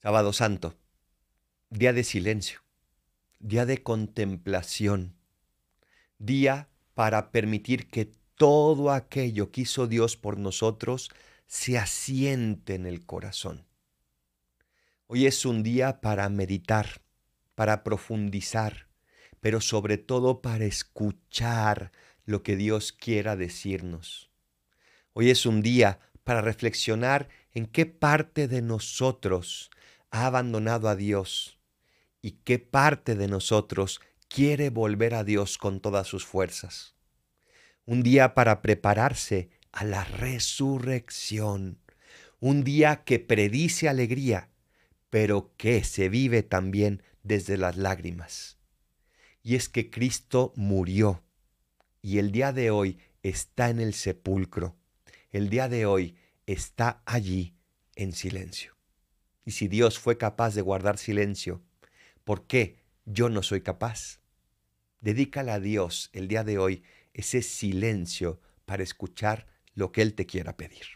Sábado Santo, día de silencio, día de contemplación, día para permitir que todo aquello que hizo Dios por nosotros se asiente en el corazón. Hoy es un día para meditar, para profundizar, pero sobre todo para escuchar lo que Dios quiera decirnos. Hoy es un día para reflexionar en qué parte de nosotros ha abandonado a Dios y qué parte de nosotros quiere volver a Dios con todas sus fuerzas. Un día para prepararse a la resurrección. Un día que predice alegría, pero que se vive también desde las lágrimas. Y es que Cristo murió y el día de hoy está en el sepulcro. El día de hoy está allí en silencio. Y si Dios fue capaz de guardar silencio, ¿por qué yo no soy capaz? Dedícale a Dios el día de hoy ese silencio para escuchar lo que Él te quiera pedir.